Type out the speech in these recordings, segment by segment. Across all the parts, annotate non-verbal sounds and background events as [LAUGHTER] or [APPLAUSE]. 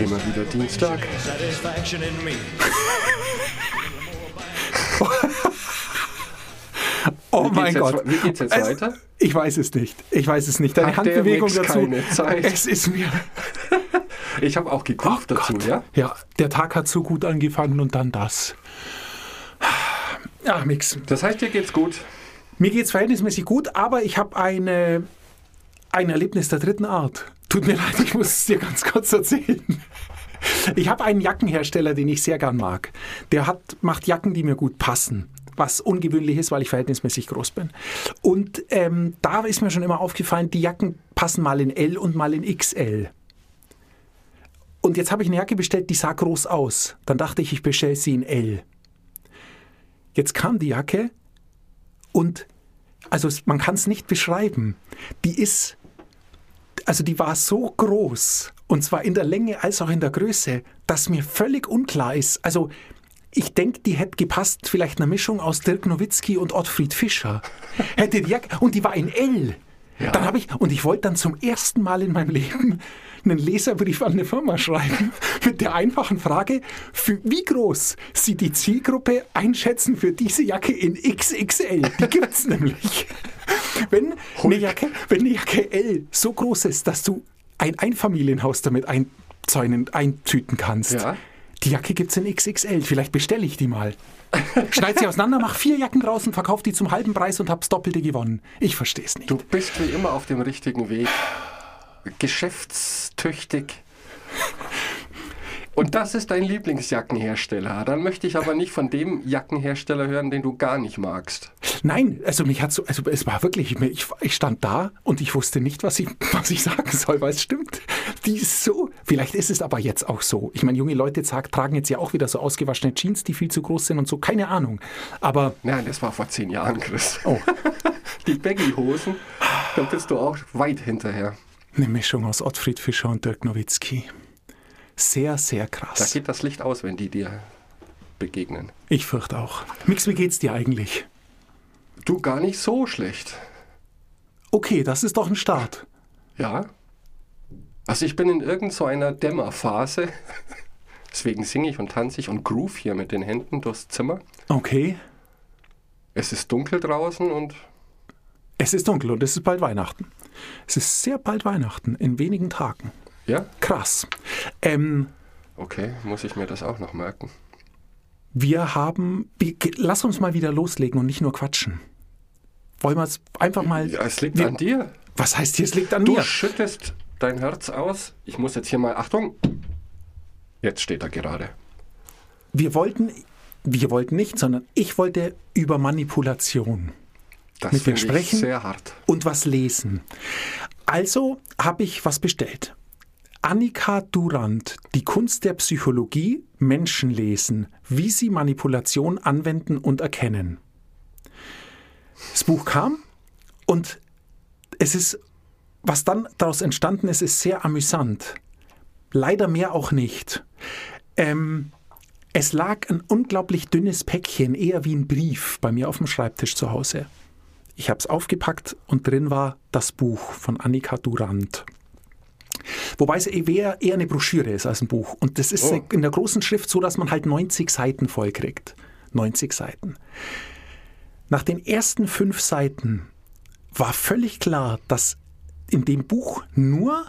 Immer wieder Dienstag. satisfaction in me. Oh Wie mein geht's jetzt Gott. we- wie geht's jetzt Es- weiter? Ich weiß es nicht. Ich weiß es nicht. Deine Hat Handbewegung dazu. keine Zeit? Es ist mir. [LAUGHS] Ich habe auch gekocht Oh dazu, Gott. ja? Ja, der Tag hat so gut angefangen und dann das. Ach, Mix. Das heißt, dir geht's gut. Mir geht es verhältnismäßig gut, aber ich habe eine, ein Erlebnis der dritten Art. Tut mir [LAUGHS] leid, ich muss es dir ganz kurz erzählen. Ich habe einen Jackenhersteller, den ich sehr gern mag. Der hat, macht Jacken, die mir gut passen. Was ungewöhnlich ist, weil ich verhältnismäßig groß bin. Und ähm, da ist mir schon immer aufgefallen, die Jacken passen mal in L und mal in XL. Und jetzt habe ich eine Jacke bestellt, die sah groß aus. Dann dachte ich, ich bestelle sie in L. Jetzt kam die Jacke und also man kann es nicht beschreiben. Die ist, also die war so groß und zwar in der Länge als auch in der Größe, dass mir völlig unklar ist. Also ich denke, die hätte gepasst, vielleicht eine Mischung aus Dirk Nowitzki und Ottfried Fischer. Hätte die und die war in L. Ja. Dann habe ich, und ich wollte dann zum ersten Mal in meinem Leben einen Leserbrief an eine Firma schreiben [LAUGHS] mit der einfachen Frage, für wie groß sie die Zielgruppe einschätzen für diese Jacke in XXL. Die gibt's [LAUGHS] nämlich. Wenn eine, Jacke, wenn eine Jacke L so groß ist, dass du ein Einfamilienhaus damit einzäunen, eintüten kannst, Ja. die Jacke gibt's in XXL. Vielleicht bestelle ich die mal. Schneid sie auseinander, mach vier Jacken draußen, verkauf die zum halben Preis und hab's Doppelte gewonnen. Ich verstehe es nicht. Du bist wie immer auf dem richtigen Weg. Geschäftstüchtig. Und das ist dein Lieblingsjackenhersteller. Dann möchte ich aber nicht von dem Jackenhersteller hören, den du gar nicht magst. Nein, also mich hat so, also es war wirklich, ich, ich stand da und ich wusste nicht, was ich, [LAUGHS] was ich sagen soll, weil es stimmt. Die ist so, vielleicht ist es aber jetzt auch so. Ich meine, junge Leute sag, tragen jetzt ja auch wieder so ausgewaschene Jeans, die viel zu groß sind und so, keine Ahnung. Aber Nein, das war vor zehn Jahren, Chris. Oh. [LAUGHS] Die Baggy-Hosen, da bist du auch weit hinterher. eine Mischung aus Ottfried Fischer und Dirk Nowitzki. Sehr, sehr Da krass. geht das Licht aus, wenn die dir begegnen. Ich fürchte auch. Mix, wie geht's dir eigentlich? Du gar nicht so schlecht. Okay, das ist doch ein Start. Ja. Also ich bin in irgend so einer Dämmerphase. [LAUGHS] Deswegen singe ich und tanze ich und groove hier mit den Händen durchs Zimmer. Okay. Es ist dunkel draußen und Es ist dunkel und es ist bald Weihnachten. Es ist sehr bald Weihnachten, in wenigen Tagen. ja, Krass. Ähm, okay, muss ich mir das auch noch merken. Wir haben. wir- Lass uns mal wieder loslegen und nicht nur quatschen. Wollen wir es einfach mal. Ja, es liegt wir, an dir. Was heißt hier, es liegt an Du mir? schüttest dein Herz aus. Ich muss jetzt hier mal, Achtung, jetzt steht er gerade. Wir wollten. Wir wollten nicht, sondern ich wollte über Manipulation Das Mit dir ich sprechen? sehr hart. und was lesen. Also habe ich was bestellt. Annika Durand, die Kunst der Psychologie, Menschen lesen, wie sie Manipulation anwenden und erkennen. Das Buch kam und es ist, was dann daraus entstanden ist, ist sehr amüsant. Leider mehr auch nicht. Ähm, es lag ein unglaublich dünnes Päckchen, eher wie ein Brief, bei mir auf dem Schreibtisch zu Hause. Ich habe es aufgepackt und drin war das Buch von Annika Durand. Wobei es eher, eher eine Broschüre ist als ein Buch. Und das ist Oh. in der großen Schrift so, dass man halt 90 Seiten voll kriegt. 90 Seiten. Nach den ersten fünf Seiten war völlig klar, dass in dem Buch nur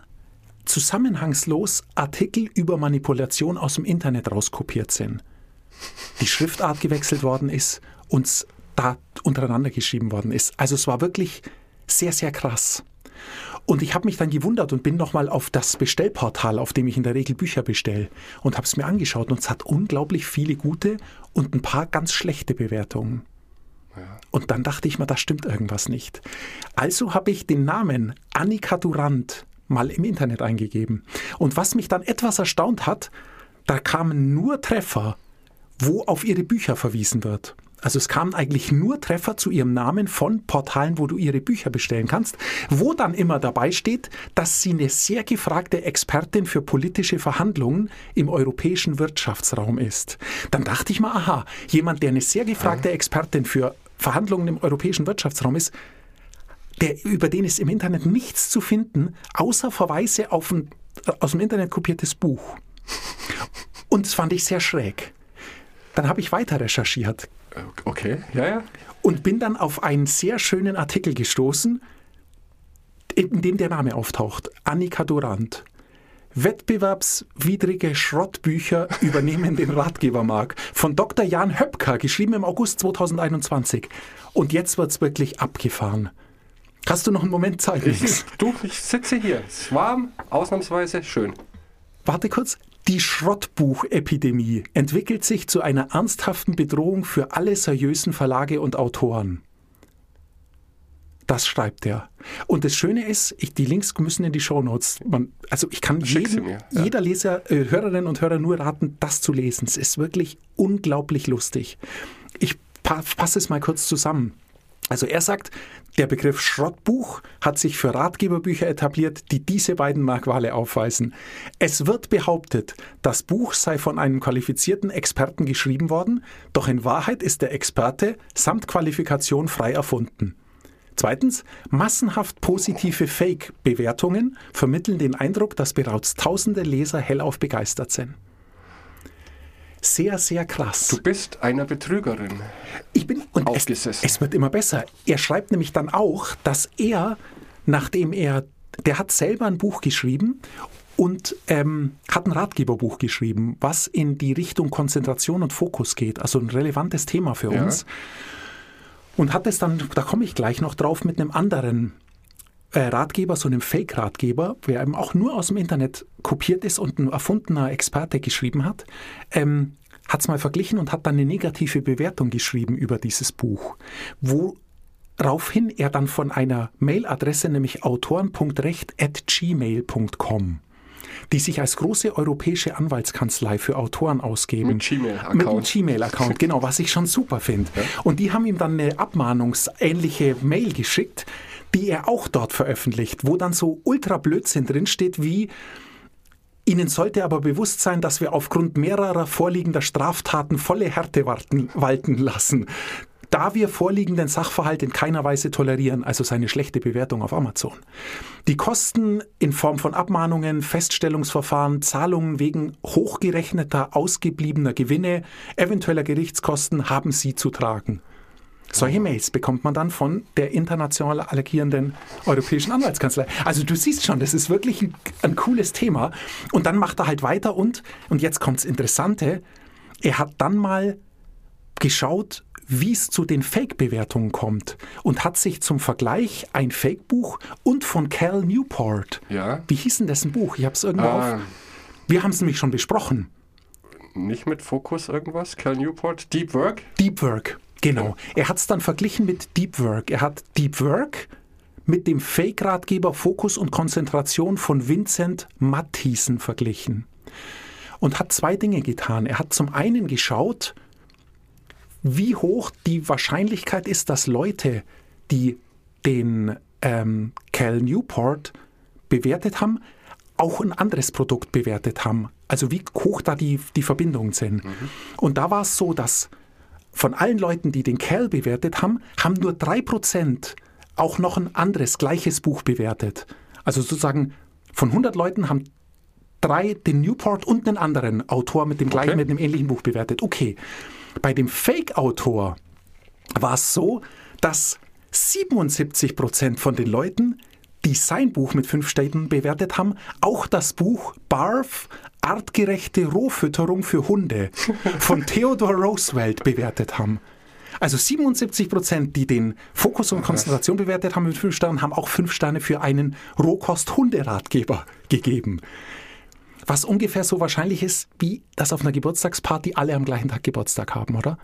zusammenhangslos Artikel über Manipulation aus dem Internet rauskopiert sind. Die Schriftart gewechselt worden ist und da untereinander geschrieben worden ist. Also es war wirklich sehr, sehr krass. Und ich habe mich dann gewundert und bin nochmal auf das Bestellportal, auf dem ich in der Regel Bücher bestelle, und habe es mir angeschaut. Und es hat unglaublich viele gute und ein paar ganz schlechte Bewertungen. Und dann dachte ich mir, da stimmt irgendwas nicht. Also habe ich den Namen Annika Durand mal im Internet eingegeben. Und was mich dann etwas erstaunt hat, da kamen nur Treffer, wo auf ihre Bücher verwiesen wird. Also es kamen eigentlich nur Treffer zu ihrem Namen von Portalen, wo du ihre Bücher bestellen kannst, wo dann immer dabei steht, dass sie eine sehr gefragte Expertin für politische Verhandlungen im europäischen Wirtschaftsraum ist. Dann dachte ich mal, aha, jemand, der eine sehr gefragte Expertin für Verhandlungen im europäischen Wirtschaftsraum ist, der, über den ist im Internet nichts zu finden, außer Verweise auf ein aus dem Internet kopiertes Buch. Und das fand ich sehr schräg. Dann habe ich weiter recherchiert Okay, ja, ja. und bin dann auf einen sehr schönen Artikel gestoßen, in dem der Name auftaucht. Annika Durant. Wettbewerbswidrige Schrottbücher [LAUGHS] übernehmen den Ratgebermarkt. Von Dr. Jan Höpker, geschrieben im August 2021. Und jetzt wird's wirklich abgefahren. Hast du noch einen Moment Zeit? Ich, du, ich sitze hier. Es ist warm, ausnahmsweise schön. Warte kurz. Die Schrottbuchepidemie entwickelt sich zu einer ernsthaften Bedrohung für alle seriösen Verlage und Autoren. Das schreibt er. Und das Schöne ist, ich, die Links müssen in die Shownotes. Man, also ich kann jedem, mir, ja. jeder Leser, äh, Hörerinnen und Hörer nur raten, das zu lesen. Es ist wirklich unglaublich lustig. Ich pa fasse es mal kurz zusammen. Also er sagt, der Begriff Schrottbuch hat sich für Ratgeberbücher etabliert, die diese beiden Merkmale aufweisen. Es wird behauptet, das Buch sei von einem qualifizierten Experten geschrieben worden, doch in Wahrheit ist der Experte samt Qualifikation frei erfunden. Zweitens, massenhaft positive Fake-Bewertungen vermitteln den Eindruck, dass bereits tausende Leser hellauf begeistert sind. Sehr, sehr krass. Du bist einer Betrügerin. Ich bin und es, Aufgesessen. es wird immer besser. Er schreibt nämlich dann auch, dass er, nachdem er, der hat selber ein Buch geschrieben und ähm, hat ein Ratgeberbuch geschrieben, was in die Richtung Konzentration und Fokus geht, also ein relevantes Thema für Ja. uns. Und hat es dann, da komme ich gleich noch drauf, mit einem anderen Ratgeber, so einem Fake-Ratgeber, der eben auch nur aus dem Internet kopiert ist und ein erfundener Experte geschrieben hat, ähm, hat es mal verglichen und hat dann eine negative Bewertung geschrieben über dieses Buch, woraufhin er dann von einer Mailadresse, nämlich autoren.recht.gmail.com, die sich als große europäische Anwaltskanzlei für Autoren ausgeben. Mit Gmail-Account. Mit einem Gmail-Account, genau, was ich schon super finde. Und die haben ihm dann eine abmahnungsähnliche Mail geschickt, die er auch dort veröffentlicht, wo dann so ultra Blödsinn drinsteht wie Ihnen sollte aber bewusst sein, dass wir aufgrund mehrerer vorliegender Straftaten volle Härte warten, walten lassen. Da wir vorliegenden Sachverhalt in keiner Weise tolerieren, also seine schlechte Bewertung auf Amazon. Die Kosten in Form von Abmahnungen, Feststellungsverfahren, Zahlungen wegen hochgerechneter, ausgebliebener Gewinne, eventueller Gerichtskosten haben Sie zu tragen. Solche Mails bekommt man dann von der international agierenden Europäischen Anwaltskanzlei. Also du siehst schon, das ist wirklich ein, ein cooles Thema. Und dann macht er halt weiter und, und jetzt kommt's Interessante, er hat dann mal geschaut, wie es zu den Fake-Bewertungen kommt und hat sich zum Vergleich ein Fake-Buch und von Cal Newport. Ja. Wie hieß denn dessen Buch? Ich habe es irgendwo Ah, auf. Wir haben es nämlich schon besprochen. nicht mit Fokus irgendwas? Cal Newport? Deep Work? Deep Work, genau. Er hat es dann verglichen mit Deep Work. Er hat Deep Work mit dem Fake-Ratgeber Fokus und Konzentration von Vincent Matthiessen verglichen. Und hat zwei Dinge getan. Er hat zum einen geschaut, wie hoch die Wahrscheinlichkeit ist, dass Leute, die den ähm, Cal Newport bewertet haben, auch ein anderes Produkt bewertet haben. Also wie hoch da die, die Verbindungen sind. Und da war es so, dass von allen Leuten, die den Cal bewertet haben, haben nur 3% auch noch ein anderes, gleiches Buch bewertet. Also sozusagen von 100 Leuten haben drei den Newport und einen anderen Autor mit dem gleichen, Okay. mit einem ähnlichen Buch bewertet. Okay. Bei dem Fake-Autor war es so, dass 77 Prozent von den Leuten, die sein Buch mit fünf Sternen bewertet haben, auch das Buch Barf, artgerechte Rohfütterung für Hunde von [LAUGHS] Theodore Roosevelt bewertet haben. Also 77 Prozent, die den Fokus und Konzentration bewertet haben mit fünf Sternen, haben auch fünf Sterne für einen Rohkost-Hunderatgeber gegeben. Was ungefähr so wahrscheinlich ist, wie dass auf einer Geburtstagsparty alle am gleichen Tag Geburtstag haben, oder?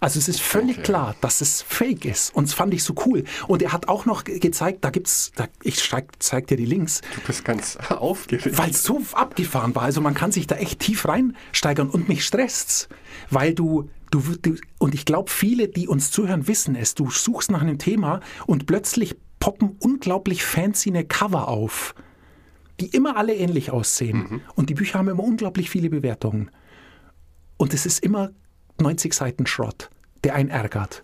Also es ist völlig Okay. klar, dass es fake ist. Und das fand ich so cool. Und er hat auch noch ge- gezeigt, da gibt's, da, ich zeig, zeig dir die Links, Du bist ganz [LAUGHS] aufgeregt. weil es so abgefahren war. Also man kann sich da echt tief reinsteigern und mich stresst's, weil du, du, du und ich glaube, viele, die uns zuhören, wissen es. Du suchst nach einem Thema und plötzlich poppen unglaublich fancy eine Cover auf, die immer alle ähnlich aussehen. Und die Bücher haben immer unglaublich viele Bewertungen. Und es ist immer 90 Seiten Schrott, der einen ärgert.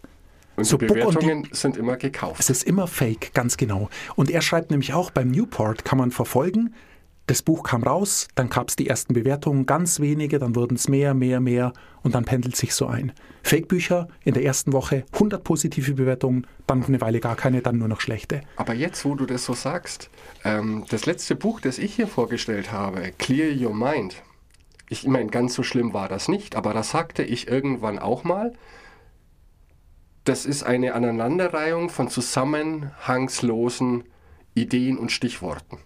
Und So die und die- Bewertungen sind immer gekauft. Es ist immer fake, ganz genau. Und er schreibt nämlich auch beim Newport, kann man verfolgen, das Buch kam raus, dann gab es die ersten Bewertungen, ganz wenige, dann wurden es mehr, mehr, mehr und dann pendelt sich so ein. Fake-Bücher in der ersten Woche 100 positive Bewertungen, dann eine Weile gar keine, dann nur noch schlechte. Aber jetzt, wo du das so sagst, ähm, das letzte Buch, das ich hier vorgestellt habe, Clear Your Mind, ich meine, ganz so schlimm war das nicht, aber da sagte ich irgendwann auch mal, das ist eine Aneinanderreihung von zusammenhangslosen Ideen und Stichworten.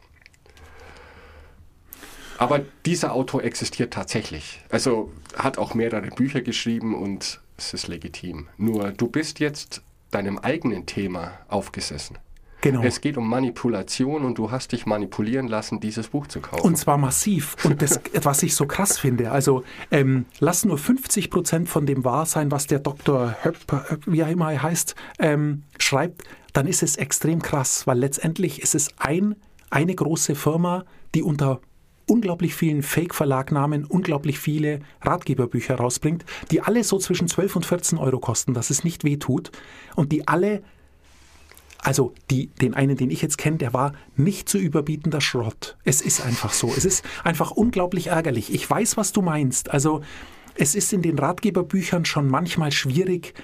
Aber dieser Autor existiert tatsächlich. Also hat auch mehrere Bücher geschrieben und es ist legitim. Nur du bist jetzt deinem eigenen Thema aufgesessen. Genau. Es geht um Manipulation und du hast dich manipulieren lassen, dieses Buch zu kaufen. Und zwar massiv. Und das, [LAUGHS] was ich so krass finde, also ähm, lass nur 50 Prozent von dem wahr sein, was der Dr. Höpp, wie er immer heißt, ähm, schreibt, dann ist es extrem krass, weil letztendlich ist es ein, eine große Firma, die unter unglaublich vielen Fake-Verlagnamen unglaublich viele Ratgeberbücher rausbringt, die alle so zwischen 12 und 14 Euro kosten, dass es nicht weh tut und die alle also die, den einen, den ich jetzt kenne, der war nicht zu überbietender Schrott. Es ist einfach so. Es ist einfach unglaublich ärgerlich. Ich weiß, was du meinst. Also es ist in den Ratgeberbüchern schon manchmal schwierig,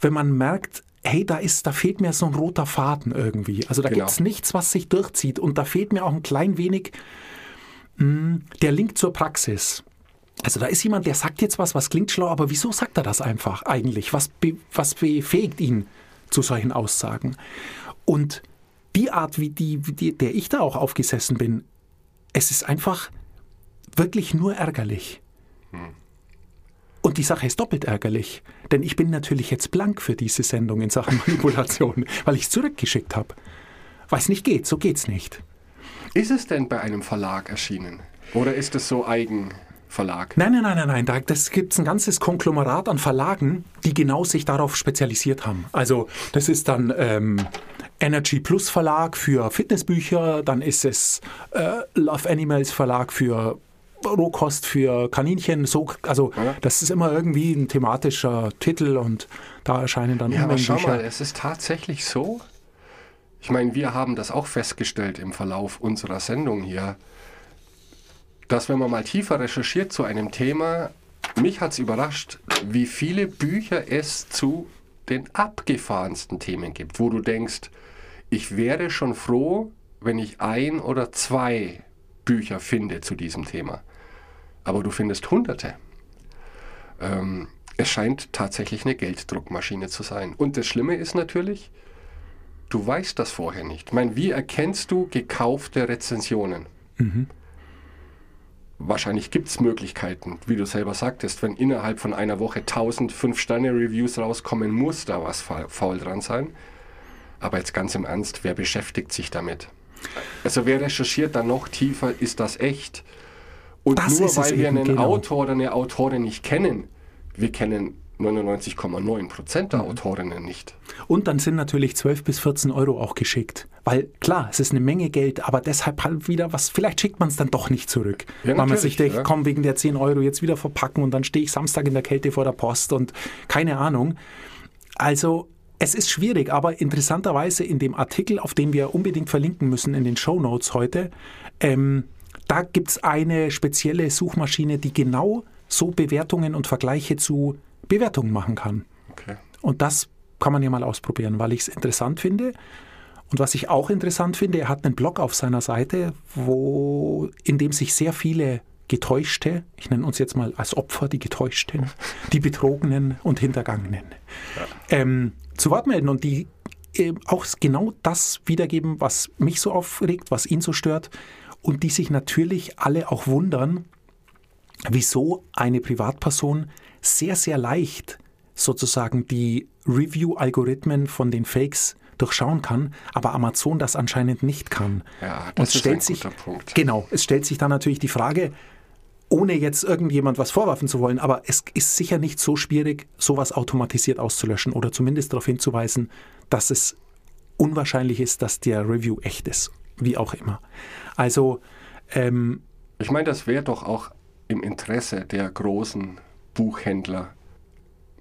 wenn man merkt, hey, da ist, da fehlt mir so ein roter Faden irgendwie. Also da Genau. gibt's nichts, was sich durchzieht. Und da fehlt mir auch ein klein wenig mh, der Link zur Praxis. Also da ist jemand, der sagt jetzt was, was klingt schlau, aber wieso sagt er das einfach eigentlich? Was, be, was befähigt ihn zu solchen Aussagen? Und die Art, wie die, wie die, der ich da auch aufgesessen bin, es ist einfach wirklich nur ärgerlich. Und die Sache ist doppelt ärgerlich, denn ich bin natürlich jetzt blank für diese Sendung in Sachen [LAUGHS] Manipulation, weil ich es zurückgeschickt habe. Weil es nicht geht, so geht's nicht. ist es denn bei einem Verlag erschienen? Oder ist es so Eigenverlag? Nein, nein, nein, nein, nein. Da das gibt ein ganzes Konglomerat an Verlagen, die genau sich darauf spezialisiert haben. Also das ist dann ähm, Energy Plus Verlag für Fitnessbücher, dann ist es äh, Love Animals Verlag für Rohkost für Kaninchen. So, also Ja. das ist immer irgendwie ein thematischer Titel und da erscheinen dann Ja, aber schau Bücher. mal, es ist tatsächlich so. Ich meine, wir haben das auch festgestellt im Verlauf unserer Sendung hier, dass wenn man mal tiefer recherchiert zu einem Thema, mich hat es überrascht, wie viele Bücher es zu den abgefahrensten Themen gibt, wo du denkst, ich wäre schon froh, wenn ich ein oder zwei Bücher finde zu diesem Thema. Aber du findest hunderte. Ähm, es scheint tatsächlich eine Gelddruckmaschine zu sein. Und das Schlimme ist natürlich, du weißt das vorher nicht. Ich meine, wie erkennst du gekaufte Rezensionen? Wahrscheinlich gibt es Möglichkeiten, wie du selber sagtest, wenn innerhalb von einer Woche 1000 5-Sterne-Reviews rauskommen, muss da was fa- faul dran sein. Aber jetzt ganz im Ernst, wer beschäftigt sich damit? Also wer recherchiert dann noch tiefer, ist das echt? Und Das nur weil wir einen genau. Autor oder eine Autorin nicht kennen, wir kennen 99,9 Prozent Mhm. der Autorinnen nicht. Und dann sind natürlich 12 bis 14 Euro auch geschickt. Weil klar, es ist eine Menge Geld, aber deshalb halt wieder was, vielleicht schickt man es dann doch nicht zurück. Ja, weil man sich denkt, ja. komm, wegen der 10 Euro jetzt wieder verpacken und dann stehe ich Samstag in der Kälte vor der Post und keine Ahnung. Also es ist schwierig, aber interessanterweise in dem Artikel, auf den wir unbedingt verlinken müssen in den Show Notes heute, ähm, da gibt es eine spezielle Suchmaschine, die genau so Bewertungen und Vergleiche zu Bewertungen machen kann. Okay. Und das kann man ja mal ausprobieren, weil ich es interessant finde. Und was ich auch interessant finde, er hat einen Blog auf seiner Seite, wo, in dem sich sehr viele Getäuschte, ich nenne uns jetzt mal als Opfer die Getäuschten, die Betrogenen und Hintergangenen, ähm, zu Wort melden und die äh, auch genau das wiedergeben, was mich so aufregt, was ihn so stört und die sich natürlich alle auch wundern, wieso eine Privatperson sehr, sehr leicht sozusagen die Review-Algorithmen von den Fakes durchschauen kann, aber Amazon das anscheinend nicht kann. Ja, Und das es ist stellt ein sich, guter Punkt. Genau, es stellt sich dann natürlich die Frage, ohne jetzt irgendjemand was vorwerfen zu wollen, aber es ist sicher nicht so schwierig, sowas automatisiert auszulöschen oder zumindest darauf hinzuweisen, dass es unwahrscheinlich ist, dass der Review echt ist, wie auch immer. Also, ähm, Ich meine, das wäre doch auch im Interesse der großen Buchhändler,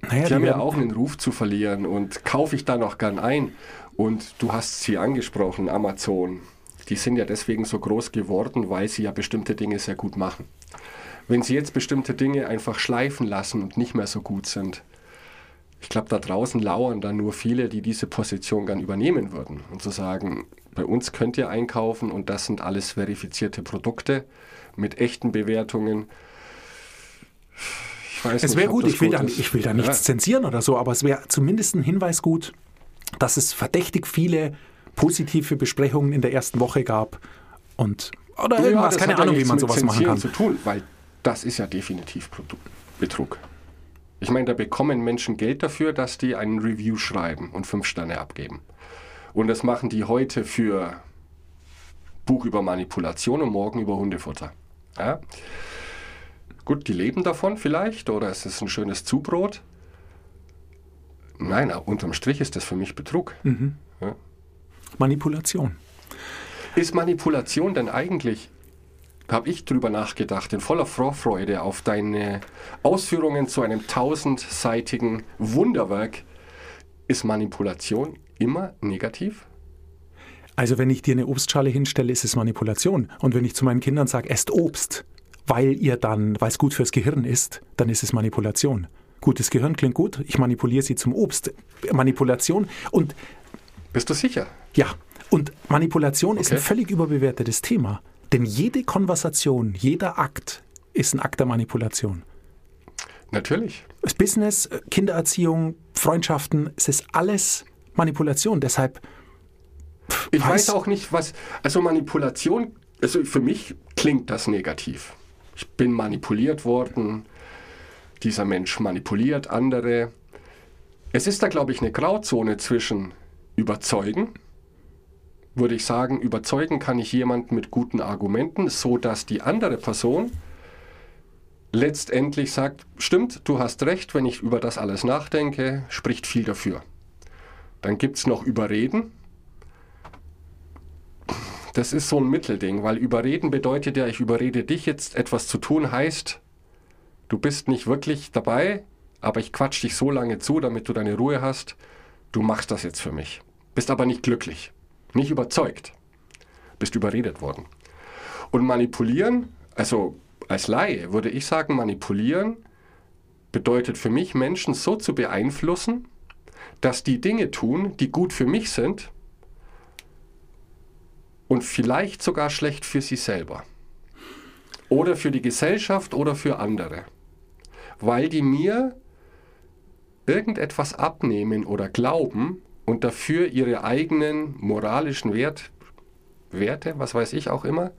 Naja, die die haben ja auch einen Ruf zu verlieren und kaufe ich da noch gern ein. Und du hast sie angesprochen, Amazon. Die sind ja deswegen so groß geworden, weil sie ja bestimmte Dinge sehr gut machen. Wenn sie jetzt bestimmte Dinge einfach schleifen lassen und nicht mehr so gut sind, ich glaube, da draußen lauern dann nur viele, die diese Position gern übernehmen würden und zu sagen, bei uns könnt ihr einkaufen und das sind alles verifizierte Produkte mit echten Bewertungen. Ich weiß Es wäre gut, ich will, gut da, ich will da Ja. nichts zensieren oder so, aber es wäre zumindest ein Hinweis gut, dass es verdächtig viele positive Besprechungen in der ersten Woche gab und oder Ja, irgendwas, keine ja Ahnung, wie man mit sowas machen Zensieren kann. zu tun, weil das ist ja definitiv Betrug. Ich meine, da bekommen Menschen Geld dafür, dass die einen Review schreiben und fünf Sterne abgeben. Und das machen die heute für Buch über Manipulation und morgen über Hundefutter. Ja? Gut, die leben davon vielleicht oder es ist ein schönes Zubrot. Nein, unterm Strich ist das für mich Betrug. Mhm. Ja. Manipulation. Ist Manipulation denn eigentlich, habe ich drüber nachgedacht, in voller Vorfreude auf deine Ausführungen zu einem tausendseitigen Wunderwerk, ist Manipulation immer negativ? Also wenn ich dir eine Obstschale hinstelle, ist es Manipulation. Und wenn ich zu meinen Kindern sage, esst Obst, weil ihr dann, weil es gut fürs Gehirn ist, dann ist es Manipulation. Gutes Gehirn klingt gut, ich manipuliere sie zum Obst. Manipulation und Bist du sicher? ja, und Manipulation ist ein Okay. völlig überbewertetes Thema. Denn jede Konversation, jeder Akt ist ein Akt der Manipulation. Natürlich. Das Business, Kindererziehung, Freundschaften, es ist alles Manipulation. Deshalb Ich Weiß- weiß auch nicht, was. Also Manipulation, also für mich klingt das negativ. Ich bin manipuliert worden. Dieser Mensch manipuliert andere. Es ist da, glaube ich, eine Grauzone zwischen überzeugen, würde ich sagen, überzeugen kann ich jemanden mit guten Argumenten, so dass die andere Person letztendlich sagt, stimmt, du hast recht, wenn ich über das alles nachdenke, spricht viel dafür. Dann gibt es noch Überreden. Das ist so ein Mittelding, weil überreden bedeutet ja, ich überrede dich jetzt etwas zu tun, heißt, du bist nicht wirklich dabei, aber ich quatsch dich so lange zu, damit du deine Ruhe hast, du machst das jetzt für mich. Bist aber nicht glücklich, nicht überzeugt, bist überredet worden. Und manipulieren, also als Laie würde ich sagen, manipulieren bedeutet für mich, Menschen so zu beeinflussen, dass die Dinge tun, die gut für mich sind, und vielleicht sogar schlecht für sie selber. Oder für die Gesellschaft oder für andere. Weil die mir irgendetwas abnehmen oder glauben und dafür ihre eigenen moralischen Wert, Werte, was weiß ich auch immer,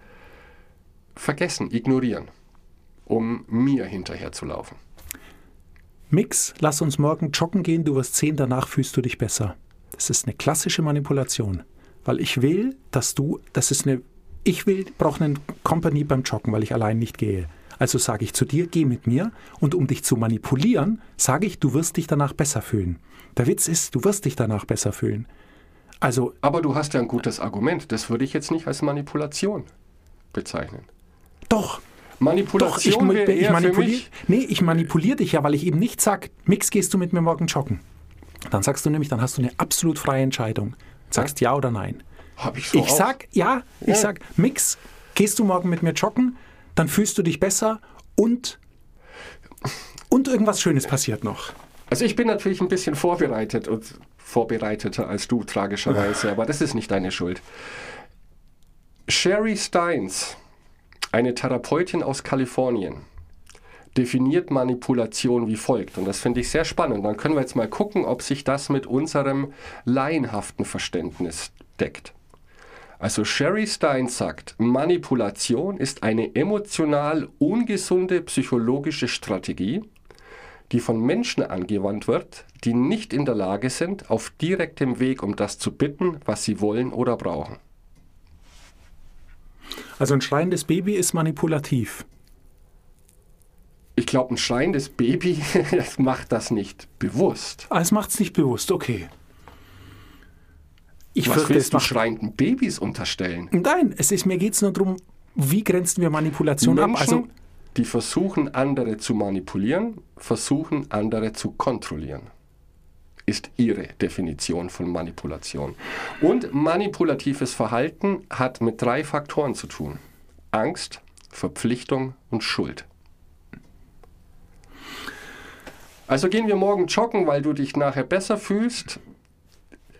vergessen, ignorieren, um mir hinterherzulaufen. Mix, lass uns morgen joggen gehen, du wirst sehen, danach fühlst du dich besser. Das ist eine klassische Manipulation. Weil ich will, dass du, das ist eine, ich will, brauche einen Company beim Joggen, weil ich allein nicht gehe. Also sage ich zu dir, geh mit mir und um dich zu manipulieren, sage ich, du wirst dich danach besser fühlen. Der Witz ist, du wirst dich danach besser fühlen. Also Aber du hast ja ein gutes Argument. Das würde ich jetzt nicht als Manipulation bezeichnen. doch, doch, ich, Manipulation wäre ich eher für manipuliere, nee, ich manipuliere dich ja, weil ich eben nicht sage, Mix, gehst du mit mir morgen joggen. Dann sagst du nämlich, dann hast du eine absolut freie Entscheidung. Sagst ja, oder nein. habe ich so Ich auch. sag, ja, ich Ja. sag, Mix, gehst du morgen mit mir joggen, dann fühlst du dich besser und, und irgendwas Schönes passiert noch. Also ich bin natürlich ein bisschen vorbereitet und vorbereiteter als du, tragischerweise, [LAUGHS] aber das ist nicht deine Schuld. Sherry Steins, eine Therapeutin aus Kalifornien, definiert Manipulation wie folgt. Und das finde ich sehr spannend. Dann können wir jetzt mal gucken, ob sich das mit unserem laienhaften Verständnis deckt. Also Sherry Stein sagt, Manipulation ist eine emotional ungesunde psychologische Strategie, die von Menschen angewandt wird, die nicht in der Lage sind, auf direktem Weg um das zu bitten, was sie wollen oder brauchen. Also ein schreiendes Baby ist manipulativ. Ich glaube, ein schreiendes Baby [LAUGHS] das macht das nicht bewusst. Ah, es macht es nicht bewusst, okay. Ich Was fürchte, es willst du schreienden Babys unterstellen? Nein, es ist, mir geht es nur darum, wie grenzen wir Manipulation ab? Menschen, Also, die versuchen, andere zu manipulieren, versuchen, andere zu kontrollieren. Ist ihre Definition von Manipulation. Und manipulatives Verhalten hat mit drei Faktoren zu tun. Angst, Verpflichtung und Schuld. Also gehen wir morgen joggen, weil du dich nachher besser fühlst.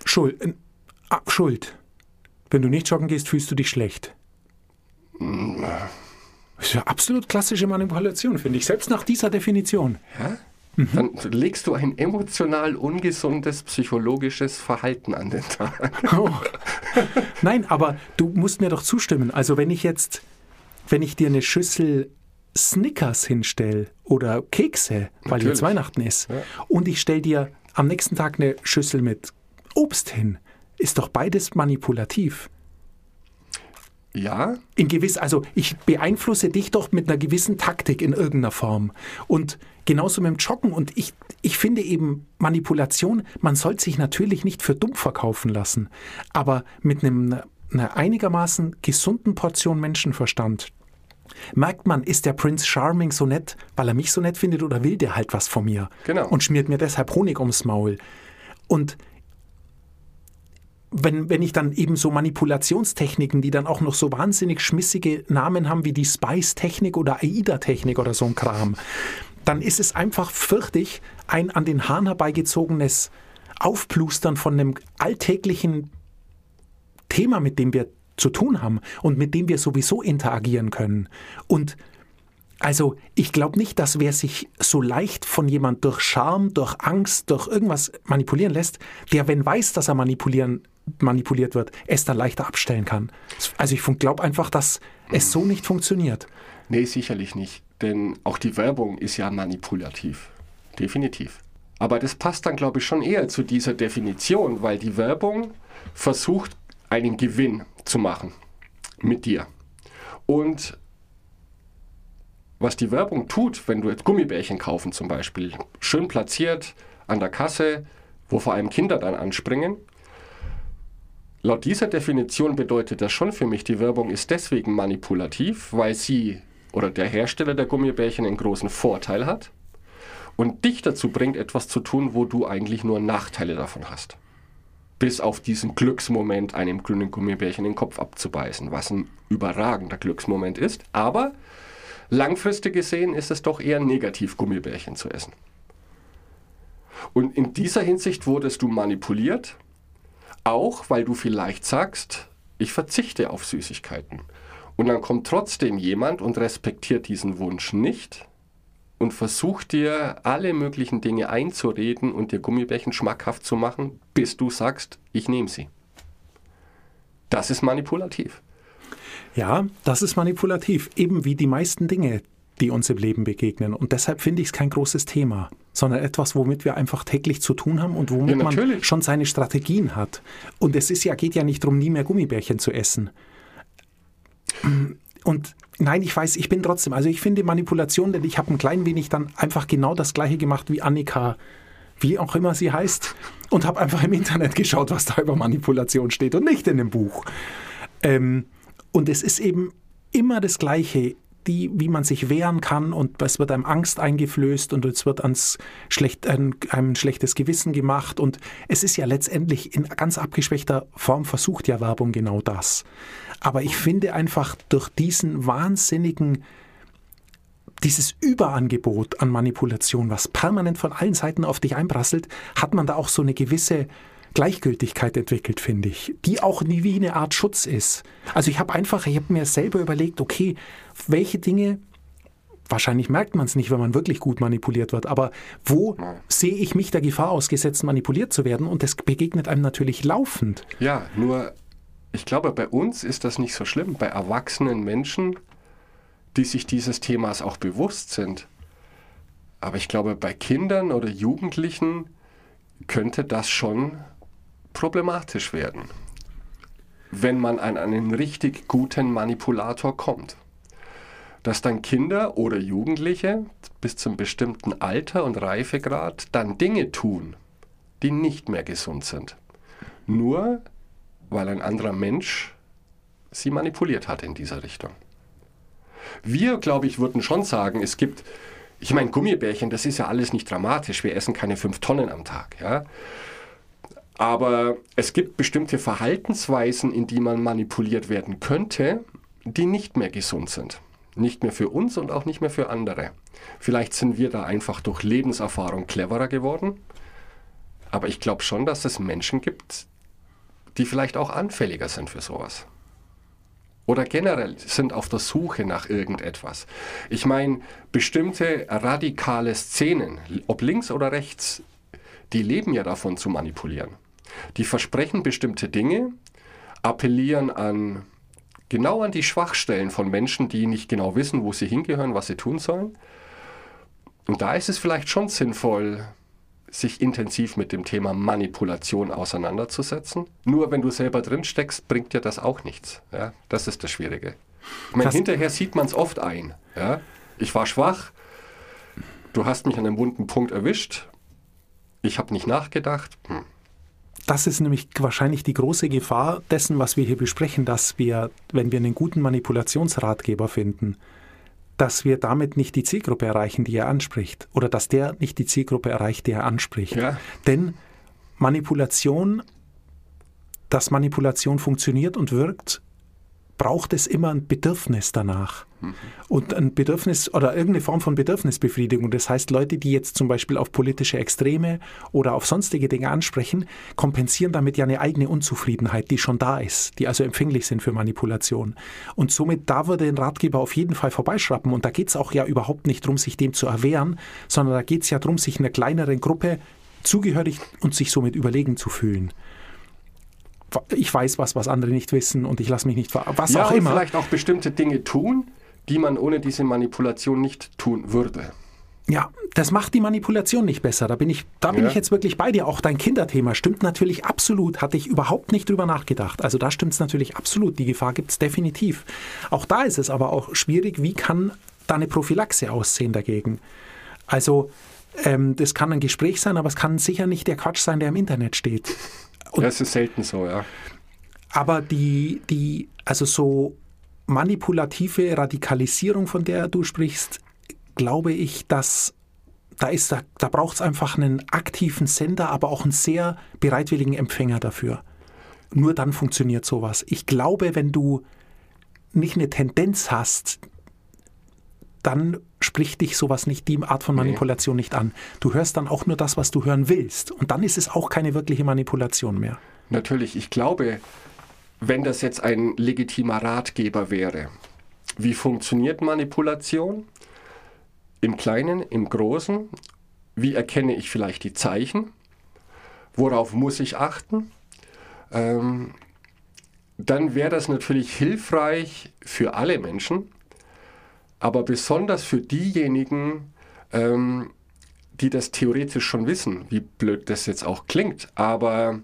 Schuld. äh, ah, Schuld. Wenn du nicht joggen gehst, fühlst du dich schlecht. Das ist ja absolut klassische Manipulation, finde ich. Selbst nach dieser Definition. Ja? Dann legst du ein emotional ungesundes psychologisches Verhalten an den Tag. Oh. Nein, aber du musst mir doch zustimmen. Also wenn ich jetzt, wenn ich dir eine Schüssel Snickers hinstelle oder Kekse, weil Natürlich. jetzt Weihnachten ist, Ja. und ich stelle dir am nächsten Tag eine Schüssel mit Obst hin, ist doch beides manipulativ. Ja, In gewiss, also ich beeinflusse dich doch mit einer gewissen Taktik in irgendeiner Form. Und genauso mit dem Joggen. Und ich, ich finde eben Manipulation, man soll sich natürlich nicht für dumm verkaufen lassen. Aber mit einem, einer einigermaßen gesunden Portion Menschenverstand merkt man, ist der Prince Charming so nett, weil er mich so nett findet oder will der halt was von mir? Genau. Und schmiert mir deshalb Honig ums Maul. Und wenn, wenn ich dann eben so Manipulationstechniken, die dann auch noch so wahnsinnig schmissige Namen haben wie die Spice-Technik oder AIDA-Technik oder so ein Kram, dann ist es einfach fürchtig ein an den Haaren herbeigezogenes Aufplustern von einem alltäglichen Thema, mit dem wir zu tun haben und mit dem wir sowieso interagieren können. Und also ich glaube nicht, dass wer sich so leicht von jemand durch Scham, durch Angst, durch irgendwas manipulieren lässt, der, wenn weiß, dass er manipulieren, manipuliert wird, es dann leichter abstellen kann. Also ich glaube einfach, dass es so nicht funktioniert. nee, sicherlich nicht. Denn auch die Werbung ist ja manipulativ. Definitiv. Aber das passt dann, glaube ich, schon eher zu dieser Definition, weil die Werbung versucht, einen Gewinn zu machen mit dir. Und was die Werbung tut, wenn du jetzt Gummibärchen kaufen zum Beispiel, schön platziert an der Kasse, wo vor allem Kinder dann anspringen, Laut dieser Definition bedeutet das schon für mich, die Werbung ist deswegen manipulativ, weil sie oder der Hersteller der Gummibärchen einen großen Vorteil hat und dich dazu bringt, etwas zu tun, wo du eigentlich nur Nachteile davon hast. Bis auf diesen Glücksmoment, einem grünen Gummibärchen den Kopf abzubeißen, was ein überragender Glücksmoment ist. Aber langfristig gesehen ist es doch eher negativ, Gummibärchen zu essen. Und in dieser Hinsicht wurdest du manipuliert, auch weil du vielleicht sagst, ich verzichte auf Süßigkeiten. Und dann kommt trotzdem jemand und respektiert diesen Wunsch nicht und versucht dir alle möglichen Dinge einzureden und dir Gummibärchen schmackhaft zu machen, bis du sagst, ich nehme sie. Das ist manipulativ. Ja, das ist manipulativ, eben wie die meisten Dinge, die uns im Leben begegnen. Und deshalb finde ich es kein großes Thema, sondern etwas, womit wir einfach täglich zu tun haben und womit Ja, man schon seine Strategien hat. Und es ist ja, geht ja nicht darum, nie mehr Gummibärchen zu essen. Und nein, ich weiß, ich bin trotzdem, also ich finde Manipulation, denn ich habe ein klein wenig dann einfach genau das gleiche gemacht wie Annika, wie auch immer sie heißt, und habe einfach im Internet geschaut, was da über Manipulation steht und nicht in dem Buch. Ähm, und es ist eben immer das Gleiche, die, wie man sich wehren kann und es wird einem Angst eingeflößt und es wird ans schlecht, ein, einem ein schlechtes Gewissen gemacht und es ist ja letztendlich in ganz abgeschwächter Form versucht ja Werbung genau das. Aber ich finde einfach durch diesen wahnsinnigen dieses Überangebot an Manipulation, was permanent von allen Seiten auf dich einprasselt, hat man da auch so eine gewisse Gleichgültigkeit entwickelt, finde ich, die auch nie wie eine Art Schutz ist. Also ich habe einfach, ich habe mir selber überlegt, okay, welche Dinge, wahrscheinlich merkt man es nicht, wenn man wirklich gut manipuliert wird, aber wo sehe ich mich der Gefahr ausgesetzt, manipuliert zu werden? Und das begegnet einem natürlich laufend. Ja, nur ich glaube, bei uns ist das nicht so schlimm. Bei erwachsenen Menschen, die sich dieses Themas auch bewusst sind. Aber ich glaube, bei Kindern oder Jugendlichen könnte das schon problematisch werden, wenn man an einen richtig guten Manipulator kommt. Dass dann Kinder oder Jugendliche bis zum bestimmten Alter und Reifegrad dann Dinge tun, die nicht mehr gesund sind. Nur weil ein anderer Mensch sie manipuliert hat in dieser Richtung. Wir, glaube ich, würden schon sagen, es gibt, ich meine, Gummibärchen, das ist ja alles nicht dramatisch. Wir essen keine fünf Tonnen am Tag. Ja? Aber es gibt bestimmte Verhaltensweisen, in die man manipuliert werden könnte, die nicht mehr gesund sind. Nicht mehr für uns und auch nicht mehr für andere. Vielleicht sind wir da einfach durch Lebenserfahrung cleverer geworden. Aber ich glaube schon, dass es Menschen gibt, die vielleicht auch anfälliger sind für sowas. Oder generell sind auf der Suche nach irgendetwas. Ich meine, bestimmte radikale Szenen, ob links oder rechts, die leben ja davon zu manipulieren. Die versprechen bestimmte Dinge, appellieren an genau an die Schwachstellen von Menschen, die nicht genau wissen, wo sie hingehören, was sie tun sollen. Und da ist es vielleicht schon sinnvoll, sich intensiv mit dem Thema Manipulation auseinanderzusetzen. Nur wenn du selber drin steckst, bringt dir das auch nichts. Ja? Das ist das Schwierige. Ich meine, hinterher sieht man es oft ein. Ja? Ich war schwach, du hast mich an einem wunden Punkt erwischt, ich habe nicht nachgedacht. Hm. Das ist nämlich wahrscheinlich die große Gefahr dessen, was wir hier besprechen, dass wir, wenn wir einen guten Manipulationsratgeber finden, dass wir damit nicht die Zielgruppe erreichen, die er anspricht. Oder dass der nicht die Zielgruppe erreicht, die er anspricht. Ja. Denn Manipulation, dass Manipulation funktioniert und wirkt, braucht es immer ein Bedürfnis danach. Und ein Bedürfnis oder irgendeine Form von Bedürfnisbefriedigung. Das heißt, Leute, die jetzt zum Beispiel auf politische Extreme oder auf sonstige Dinge ansprechen, kompensieren damit ja eine eigene Unzufriedenheit, die schon da ist, die also empfänglich sind für Manipulation. Und somit, da würde ein Ratgeber auf jeden Fall vorbeischrappen. Und da geht es auch ja überhaupt nicht darum, sich dem zu erwehren, sondern da geht es ja darum, sich einer kleineren Gruppe zugehörig und sich somit überlegen zu fühlen ich weiß was, was andere nicht wissen und ich lasse mich nicht ver was ja, auch immer. vielleicht auch bestimmte Dinge tun, die man ohne diese Manipulation nicht tun würde. Ja, das macht die Manipulation nicht besser. Da bin ich, da bin Ja. ich jetzt wirklich bei dir. Auch dein Kinderthema stimmt natürlich absolut. Hatte ich überhaupt nicht drüber nachgedacht. Also da stimmt es natürlich absolut. Die Gefahr gibt es definitiv. Auch da ist es aber auch schwierig, wie kann da eine Prophylaxe aussehen dagegen? Also ähm, das kann ein Gespräch sein, aber es kann sicher nicht der Quatsch sein, der im Internet steht. Und- Ja, es ist selten so, ja. Aber die, die, also so manipulative Radikalisierung, von der du sprichst, glaube ich, dass da ist, da, da braucht es einfach einen aktiven Sender, aber auch einen sehr bereitwilligen Empfänger dafür. Nur dann funktioniert sowas. Ich glaube, wenn du nicht eine Tendenz hast, dann spricht dich sowas nicht, die Art von Manipulation nicht an. Du hörst dann auch nur das, was du hören willst. Und dann ist es auch keine wirkliche Manipulation mehr. Natürlich, ich glaube, wenn das jetzt ein legitimer Ratgeber wäre, wie funktioniert Manipulation? Im Kleinen, im Großen? Wie erkenne ich vielleicht die Zeichen? Worauf muss ich achten? Ähm, dann wäre das natürlich hilfreich für alle Menschen, aber besonders für diejenigen, ähm, die das theoretisch schon wissen, wie blöd das jetzt auch klingt, aber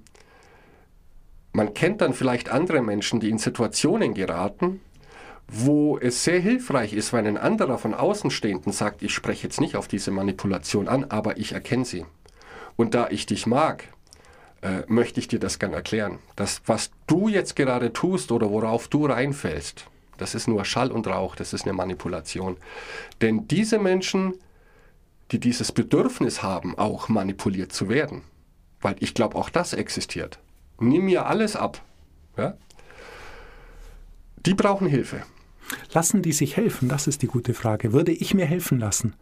man kennt dann vielleicht andere Menschen, die in Situationen geraten, wo es sehr hilfreich ist, wenn ein anderer von Außenstehenden sagt, ich spreche jetzt nicht auf diese Manipulation an, aber ich erkenne sie. Und da ich dich mag, äh, möchte ich dir das gern erklären. Das, was du jetzt gerade tust oder worauf du reinfällst, das ist nur Schall und Rauch, das ist eine Manipulation. Denn diese Menschen, die dieses Bedürfnis haben, auch manipuliert zu werden, weil ich glaube, auch das existiert. Nimm mir alles ab. Ja? Die brauchen Hilfe. Lassen die sich helfen? Das ist die gute Frage. Würde ich mir helfen lassen?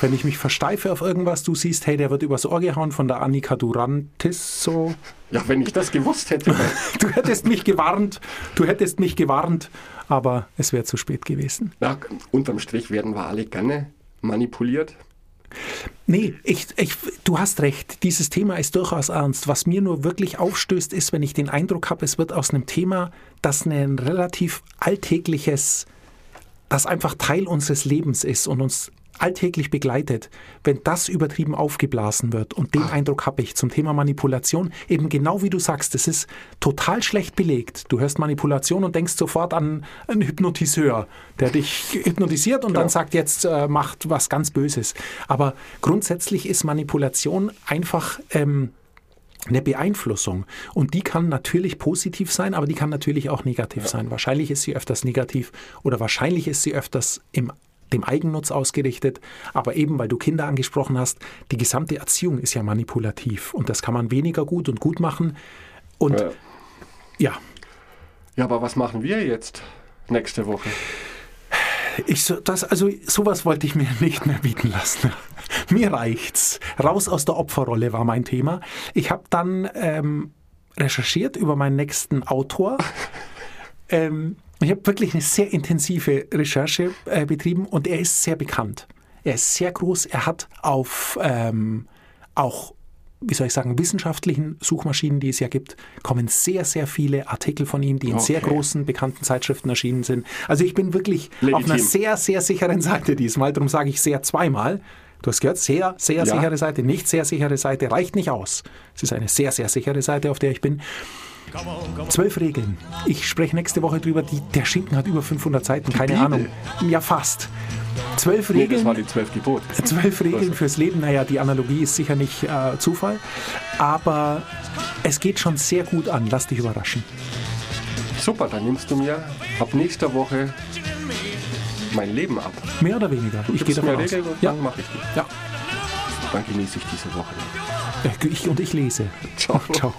Wenn ich mich versteife auf irgendwas, du siehst, hey, der wird übers Ohr gehauen von der Annika Durantis, so. Ja, wenn ich das gewusst hätte. [LAUGHS] Du hättest mich gewarnt, du hättest mich gewarnt, aber es wäre zu spät gewesen. Na, unterm Strich werden wir alle gerne manipuliert. Nee, ich, ich, du hast recht. Dieses Thema ist durchaus ernst. Was mir nur wirklich aufstößt, ist, wenn ich den Eindruck habe, es wird aus einem Thema, das ein relativ alltägliches, das einfach Teil unseres Lebens ist und uns alltäglich begleitet, wenn das übertrieben aufgeblasen wird. Und den Eindruck habe ich zum Thema Manipulation, eben genau wie du sagst, es ist total schlecht belegt. Du hörst Manipulation und denkst sofort an einen Hypnotiseur, der dich hypnotisiert und dann Genau. sagt, jetzt äh, macht was ganz Böses. Aber grundsätzlich ist Manipulation einfach ähm, eine Beeinflussung. Und die kann natürlich positiv sein, aber die kann natürlich auch negativ sein. Wahrscheinlich ist sie öfters negativ oder wahrscheinlich ist sie öfters im dem Eigennutz ausgerichtet, aber eben weil du Kinder angesprochen hast, die gesamte Erziehung ist ja manipulativ und das kann man weniger gut und gut machen. Und Ja. ja, Ja, aber was machen wir jetzt nächste Woche? Ich, so- das, also sowas wollte ich mir [LAUGHS] nicht mehr bieten lassen. Mir reicht's. Raus aus der Opferrolle war mein Thema. Ich habe dann ähm, recherchiert über meinen nächsten Autor. [LAUGHS] ähm, ich habe wirklich eine sehr intensive Recherche äh, betrieben und er ist sehr bekannt. Er ist sehr groß. Er hat auf ähm, auch wie soll ich sagen, wissenschaftlichen Suchmaschinen, die es ja gibt, kommen sehr, sehr viele Artikel von ihm, die in sehr Okay. großen, bekannten Zeitschriften erschienen sind. Also ich bin wirklich auf Legitim. einer sehr, sehr sicheren Seite diesmal. Darum sage ich sehr zweimal. Du hast gehört, sehr, sehr Ja. sichere Seite. Nicht sehr sichere Seite reicht nicht aus. Es ist eine sehr, sehr sichere Seite, auf der ich bin. Zwölf Regeln. Ich spreche nächste Woche drüber. Die, der Schinken hat über 500 Seiten, keine Bibel? Ahnung. Ja, fast. Zwölf Nee, Regeln. das war die zwölf Gebote. Zwölf [LAUGHS] Regeln fürs Leben, naja, die Analogie ist sicher nicht äh, Zufall, aber es geht schon sehr gut an. Lass dich überraschen. Super, dann nimmst du mir ab nächster Woche mein Leben ab. Mehr oder weniger. Ich gehe davon aus. Regeln und Ja, dann mache ich die. ja. Dann genieße ich diese Woche. Ich, und ich lese. Ciao. [LAUGHS] Ciao.